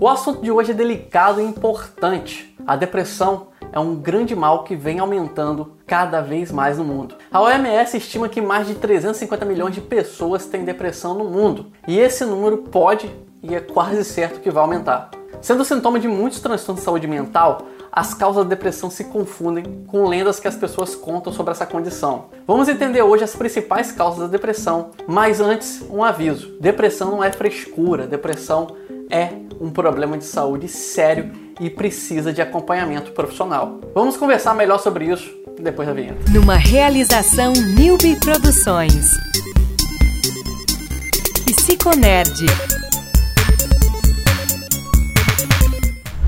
O assunto de hoje é delicado e importante. A depressão é um grande mal que vem aumentando cada vez mais no mundo. A OMS estima que mais de 350 milhões de pessoas têm depressão no mundo, e esse número pode e é quase certo que vai aumentar. Sendo sintoma de muitos transtornos de saúde mental, as causas da depressão se confundem com lendas que as pessoas contam sobre essa condição. Vamos entender hoje as principais causas da depressão, mas antes, um aviso: depressão não é frescura, depressão é um problema de saúde sério e precisa de acompanhamento profissional. Vamos conversar melhor sobre isso depois da vinheta. Numa realização Newbie Produções. Psiconerd.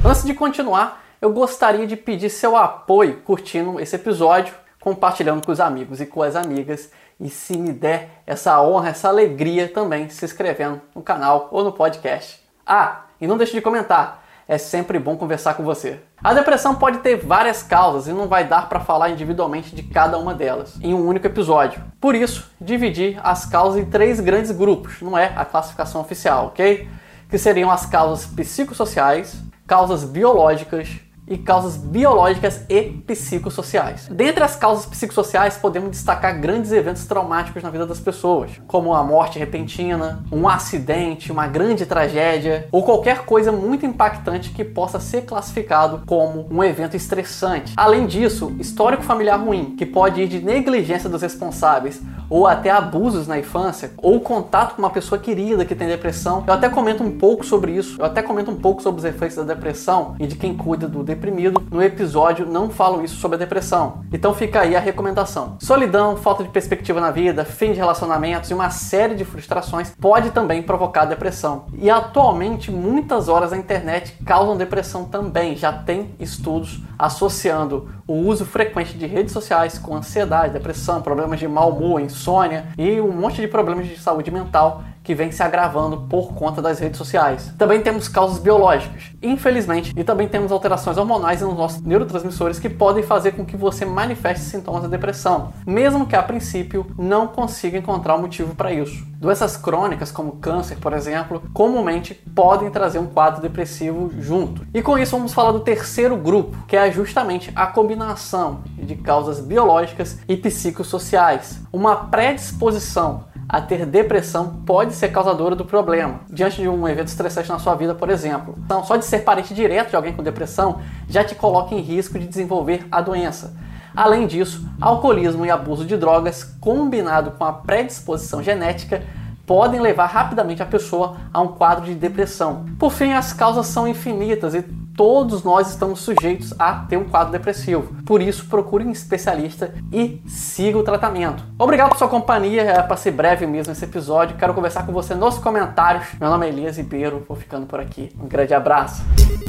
Antes de continuar, eu gostaria de pedir seu apoio curtindo esse episódio, compartilhando com os amigos e com as amigas e se me der essa honra, essa alegria também se inscrevendo no canal ou no podcast. Ah, e não deixe de comentar, é sempre bom conversar com você. A depressão pode ter várias causas e não vai dar para falar individualmente de cada uma delas em um único episódio. Por isso, dividi as causas em três grandes grupos, não é a classificação oficial, ok? Que seriam as causas psicossociais, causas biológicas e causas biológicas e psicossociais. Dentre as causas psicossociais, podemos destacar grandes eventos traumáticos na vida das pessoas, como a morte repentina, um acidente, uma grande tragédia ou qualquer coisa muito impactante que possa ser classificado como um evento estressante. Além disso, histórico familiar ruim, que pode ir de negligência dos responsáveis ou até abusos na infância, ou contato com uma pessoa querida que tem depressão. Eu até comento um pouco sobre isso, eu até comento um pouco sobre os efeitos da depressão e de quem cuida do deprimido. No episódio não falo isso sobre a depressão. Então fica aí a recomendação. Solidão, falta de perspectiva na vida, fim de relacionamentos e uma série de frustrações pode também provocar depressão. E atualmente muitas horas na internet causam depressão também. Já tem estudos associando o uso frequente de redes sociais com ansiedade, depressão, problemas de mau humor, insônia e um monte de problemas de saúde mental que vem se agravando por conta das redes sociais. Também temos causas biológicas, infelizmente, e também temos alterações hormonais nos nossos neurotransmissores que podem fazer com que você manifeste sintomas da depressão, mesmo que a princípio não consiga encontrar um motivo para isso. Doenças crônicas, como câncer, por exemplo, comumente podem trazer um quadro depressivo junto. E com isso vamos falar do terceiro grupo, que é justamente a combinação de causas biológicas e psicossociais. Uma predisposição a ter depressão pode ser causadora do problema, diante de um evento estressante na sua vida, por exemplo. Então, só de ser parente direto de alguém com depressão já te coloca em risco de desenvolver a doença. Além disso, alcoolismo e abuso de drogas, combinado com a predisposição genética, podem levar rapidamente a pessoa a um quadro de depressão. Por fim, as causas são infinitas e todos nós estamos sujeitos a ter um quadro depressivo. Por isso, procure um especialista e siga o tratamento. Obrigado por sua companhia, é para ser breve mesmo esse episódio. Quero conversar com você nos comentários. Meu nome é Elias Ribeiro, vou ficando por aqui. Um grande abraço.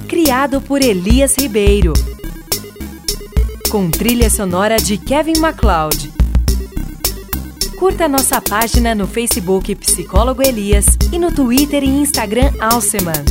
Criado por Elias Ribeiro. Com trilha sonora de Kevin MacLeod. Curta nossa página no Facebook Psicólogo Elias e no Twitter e Instagram Alceman.